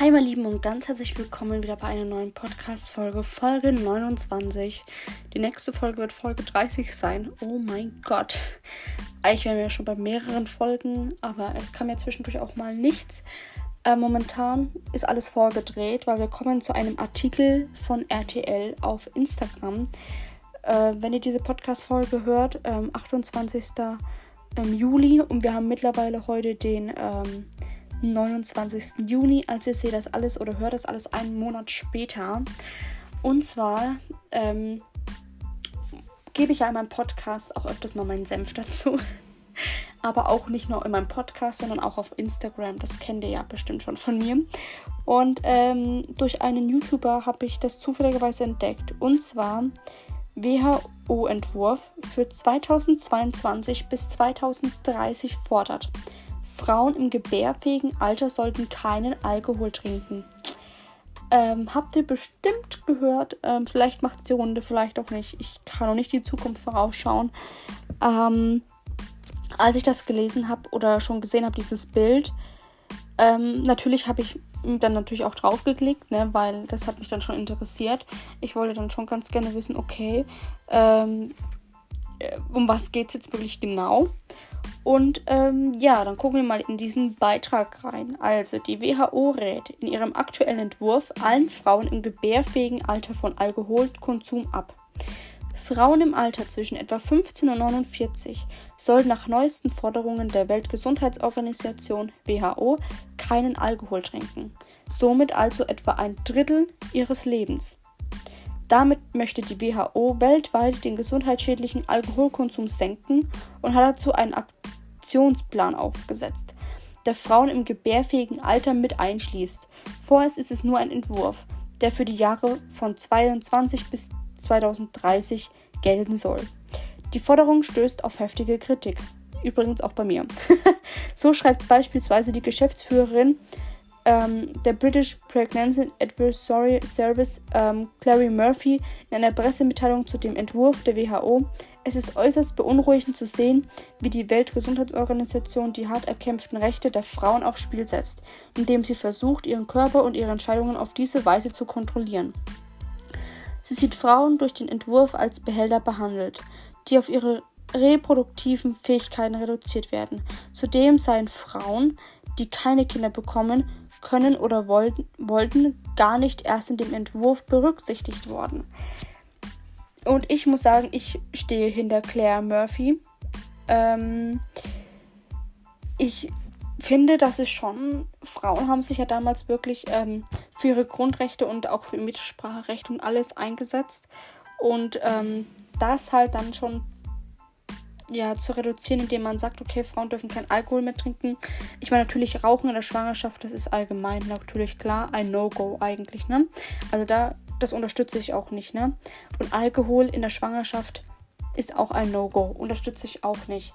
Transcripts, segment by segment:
Hi, meine Lieben, und ganz herzlich willkommen wieder bei einer neuen Podcast-Folge, Folge 29. Die nächste Folge wird Folge 30 sein. Oh mein Gott. Eigentlich wären wir ja schon bei mehreren Folgen, aber es kam ja zwischendurch auch mal nichts. Äh, momentan ist alles vorgedreht, weil wir kommen zu einem Artikel von RTL auf Instagram. Äh, wenn ihr diese Podcast-Folge hört, ähm, 28. Ähm, Juli und wir haben mittlerweile heute den. Ähm, 29. Juni. als ihr seht das alles oder hört das alles einen Monat später. Und zwar ähm, gebe ich ja in meinem Podcast auch öfters mal meinen Senf dazu. Aber auch nicht nur in meinem Podcast, sondern auch auf Instagram. Das kennt ihr ja bestimmt schon von mir. Und ähm, durch einen YouTuber habe ich das zufälligerweise entdeckt. Und zwar WHO-Entwurf für 2022 bis 2030 fordert. Frauen im gebärfähigen Alter sollten keinen Alkohol trinken. Ähm, habt ihr bestimmt gehört. Ähm, vielleicht macht die Runde, vielleicht auch nicht. Ich kann noch nicht die Zukunft vorausschauen. Ähm, als ich das gelesen habe oder schon gesehen habe, dieses Bild, ähm, natürlich habe ich dann natürlich auch drauf geklickt, ne, weil das hat mich dann schon interessiert. Ich wollte dann schon ganz gerne wissen, okay, ähm, äh, um was geht es jetzt wirklich genau? Und ähm, ja, dann gucken wir mal in diesen Beitrag rein. Also, die WHO rät in ihrem aktuellen Entwurf allen Frauen im gebärfähigen Alter von Alkoholkonsum ab. Frauen im Alter zwischen etwa 15 und 49 sollen nach neuesten Forderungen der Weltgesundheitsorganisation WHO keinen Alkohol trinken, somit also etwa ein Drittel ihres Lebens. Damit möchte die WHO weltweit den gesundheitsschädlichen Alkoholkonsum senken und hat dazu einen Aktionsplan aufgesetzt, der Frauen im gebärfähigen Alter mit einschließt. Vorerst ist es nur ein Entwurf, der für die Jahre von 22 bis 2030 gelten soll. Die Forderung stößt auf heftige Kritik. Übrigens auch bei mir. so schreibt beispielsweise die Geschäftsführerin ähm, der British Pregnancy Advisory Service ähm, Clary Murphy in einer Pressemitteilung zu dem Entwurf der WHO es ist äußerst beunruhigend zu sehen, wie die Weltgesundheitsorganisation die hart erkämpften Rechte der Frauen aufs Spiel setzt, indem sie versucht, ihren Körper und ihre Entscheidungen auf diese Weise zu kontrollieren. Sie sieht Frauen durch den Entwurf als Behälter behandelt, die auf ihre reproduktiven Fähigkeiten reduziert werden. Zudem seien Frauen, die keine Kinder bekommen, können oder wollten, wollten, gar nicht erst in dem Entwurf berücksichtigt worden. Und ich muss sagen, ich stehe hinter Claire Murphy. Ähm, ich finde, dass es schon, Frauen haben sich ja damals wirklich ähm, für ihre Grundrechte und auch für ihr Mitspracherecht und alles eingesetzt. Und ähm, das halt dann schon ja, zu reduzieren, indem man sagt, okay, Frauen dürfen kein Alkohol mehr trinken. Ich meine, natürlich Rauchen in der Schwangerschaft, das ist allgemein natürlich klar ein No-Go eigentlich, ne? Also da das unterstütze ich auch nicht, ne? Und Alkohol in der Schwangerschaft ist auch ein No-Go. Unterstütze ich auch nicht.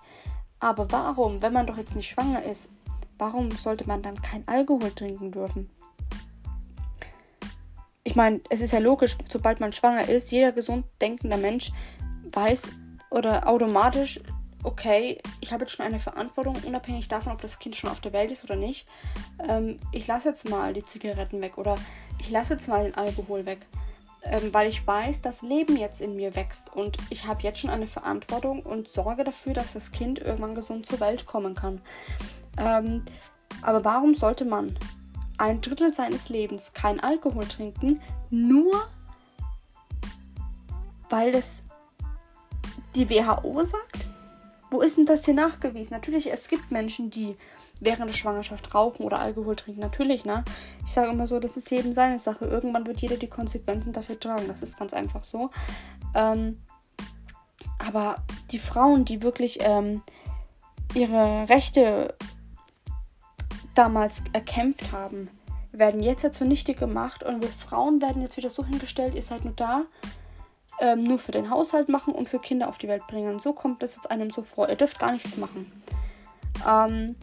Aber warum, wenn man doch jetzt nicht schwanger ist, warum sollte man dann kein Alkohol trinken dürfen? Ich meine, es ist ja logisch, sobald man schwanger ist, jeder gesund denkender Mensch weiß oder automatisch, okay, ich habe jetzt schon eine Verantwortung, unabhängig davon, ob das Kind schon auf der Welt ist oder nicht. Ähm, ich lasse jetzt mal die Zigaretten weg oder ich lasse jetzt mal den Alkohol weg, ähm, weil ich weiß, das Leben jetzt in mir wächst und ich habe jetzt schon eine Verantwortung und sorge dafür, dass das Kind irgendwann gesund zur Welt kommen kann. Ähm, aber warum sollte man ein Drittel seines Lebens kein Alkohol trinken, nur weil es die WHO sagt? Wo ist denn das hier nachgewiesen? Natürlich, es gibt Menschen, die während der Schwangerschaft rauchen oder Alkohol trinken. Natürlich, ne? Ich sage immer so, das ist jedem seine Sache. Irgendwann wird jeder die Konsequenzen dafür tragen. Das ist ganz einfach so. Ähm, aber die Frauen, die wirklich ähm, ihre Rechte damals erkämpft haben, werden jetzt ja zunichte gemacht und wir Frauen werden jetzt wieder so hingestellt, ihr seid nur da, ähm, nur für den Haushalt machen und für Kinder auf die Welt bringen. So kommt es jetzt einem so vor. Ihr dürft gar nichts machen. Ähm,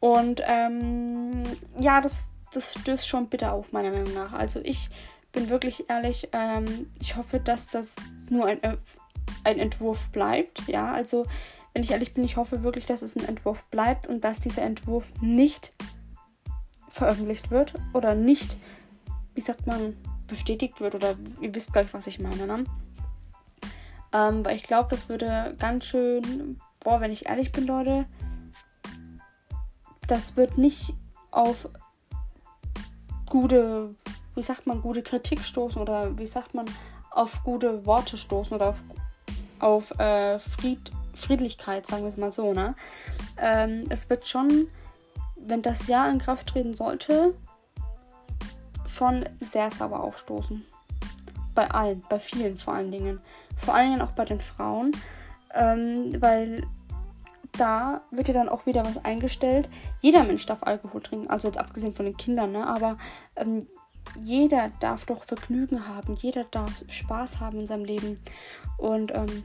und ähm, ja, das, das stößt schon bitter auf, meiner Meinung nach. Also ich bin wirklich ehrlich, ähm, ich hoffe, dass das nur ein, äh, ein Entwurf bleibt. Ja, also wenn ich ehrlich bin, ich hoffe wirklich, dass es ein Entwurf bleibt und dass dieser Entwurf nicht veröffentlicht wird oder nicht, wie sagt man, bestätigt wird oder ihr wisst gleich, was ich meine. Ne? Ähm, weil ich glaube, das würde ganz schön, boah, wenn ich ehrlich bin, Leute, das wird nicht auf gute, wie sagt man, gute Kritik stoßen oder wie sagt man, auf gute Worte stoßen oder auf, auf äh, Fried, Friedlichkeit, sagen wir es mal so, ne? Ähm, es wird schon, wenn das Jahr in Kraft treten sollte, schon sehr sauer aufstoßen. Bei allen, bei vielen vor allen Dingen. Vor allen Dingen auch bei den Frauen. Ähm, weil da wird ja dann auch wieder was eingestellt. Jeder Mensch darf Alkohol trinken, also jetzt abgesehen von den Kindern, ne? Aber ähm, jeder darf doch Vergnügen haben, jeder darf Spaß haben in seinem Leben. Und ähm,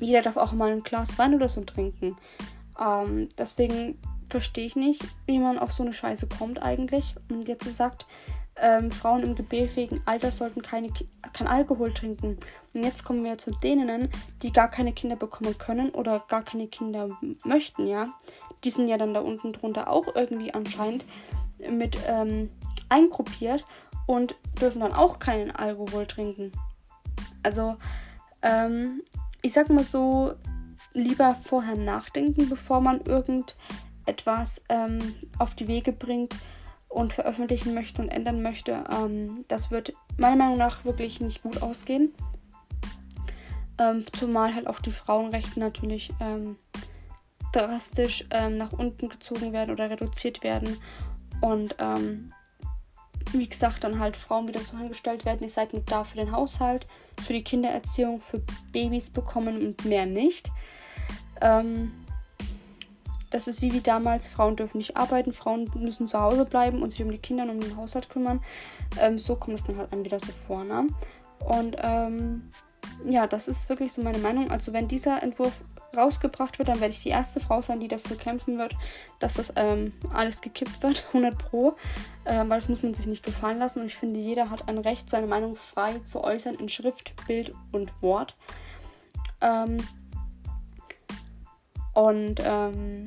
jeder darf auch mal ein Glas Wein oder so trinken. Ähm, deswegen verstehe ich nicht, wie man auf so eine Scheiße kommt eigentlich. Und jetzt sagt, ähm, Frauen im gebärfähigen Alter sollten keine, kein Alkohol trinken. Und jetzt kommen wir zu denen, die gar keine Kinder bekommen können oder gar keine Kinder möchten, ja. Die sind ja dann da unten drunter auch irgendwie anscheinend mit ähm, eingruppiert und dürfen dann auch keinen Alkohol trinken. Also, ähm, ich sag mal so, lieber vorher nachdenken, bevor man irgendetwas ähm, auf die Wege bringt und veröffentlichen möchte und ändern möchte. Ähm, das wird meiner Meinung nach wirklich nicht gut ausgehen. Ähm, zumal halt auch die Frauenrechte natürlich ähm, drastisch ähm, nach unten gezogen werden oder reduziert werden. Und ähm, wie gesagt, dann halt Frauen wieder so hingestellt werden, ihr seid nur da für den Haushalt, für die Kindererziehung, für Babys bekommen und mehr nicht. Ähm, das ist wie, wie damals, Frauen dürfen nicht arbeiten, Frauen müssen zu Hause bleiben und sich um die Kinder und um den Haushalt kümmern. Ähm, so kommt es dann halt wieder so vor. Ne? Und ähm, ja, das ist wirklich so meine Meinung. Also wenn dieser Entwurf rausgebracht wird, dann werde ich die erste Frau sein, die dafür kämpfen wird, dass das ähm, alles gekippt wird, 100 pro, ähm, weil das muss man sich nicht gefallen lassen. Und ich finde, jeder hat ein Recht, seine Meinung frei zu äußern in Schrift, Bild und Wort. Ähm, und ähm,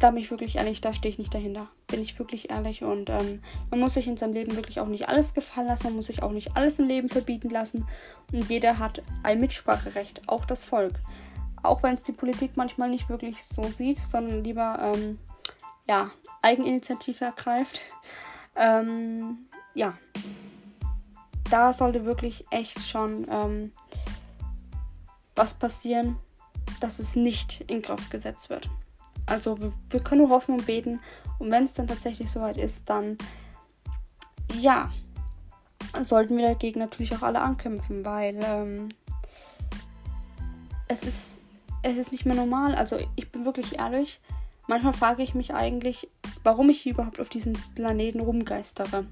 da bin ich wirklich ehrlich, da stehe ich nicht dahinter. Bin ich wirklich ehrlich. Und ähm, man muss sich in seinem Leben wirklich auch nicht alles gefallen lassen. Man muss sich auch nicht alles im Leben verbieten lassen. Und jeder hat ein Mitspracherecht, auch das Volk. Auch wenn es die Politik manchmal nicht wirklich so sieht, sondern lieber ähm, ja, Eigeninitiative ergreift. Ähm, ja, da sollte wirklich echt schon ähm, was passieren, dass es nicht in Kraft gesetzt wird. Also wir, wir können nur hoffen und beten. Und wenn es dann tatsächlich soweit ist, dann ja, sollten wir dagegen natürlich auch alle ankämpfen, weil ähm, es ist es ist nicht mehr normal. Also ich bin wirklich ehrlich. Manchmal frage ich mich eigentlich, warum ich überhaupt auf diesem Planeten rumgeistere.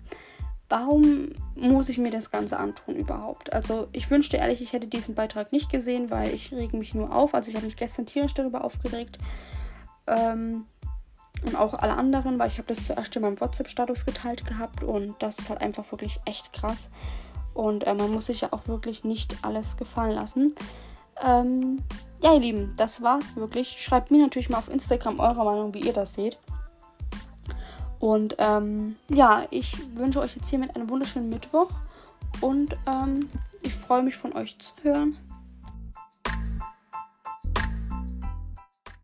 Warum muss ich mir das Ganze antun überhaupt? Also ich wünschte ehrlich, ich hätte diesen Beitrag nicht gesehen, weil ich rege mich nur auf. Also ich habe mich gestern tierisch darüber aufgeregt. Ähm, und auch alle anderen, weil ich habe das zuerst in meinem WhatsApp-Status geteilt gehabt und das ist halt einfach wirklich echt krass. Und äh, man muss sich ja auch wirklich nicht alles gefallen lassen. Ähm, ja, ihr Lieben, das war's wirklich. Schreibt mir natürlich mal auf Instagram eure Meinung, wie ihr das seht. Und ähm, ja, ich wünsche euch jetzt hiermit einen wunderschönen Mittwoch und ähm, ich freue mich von euch zu hören.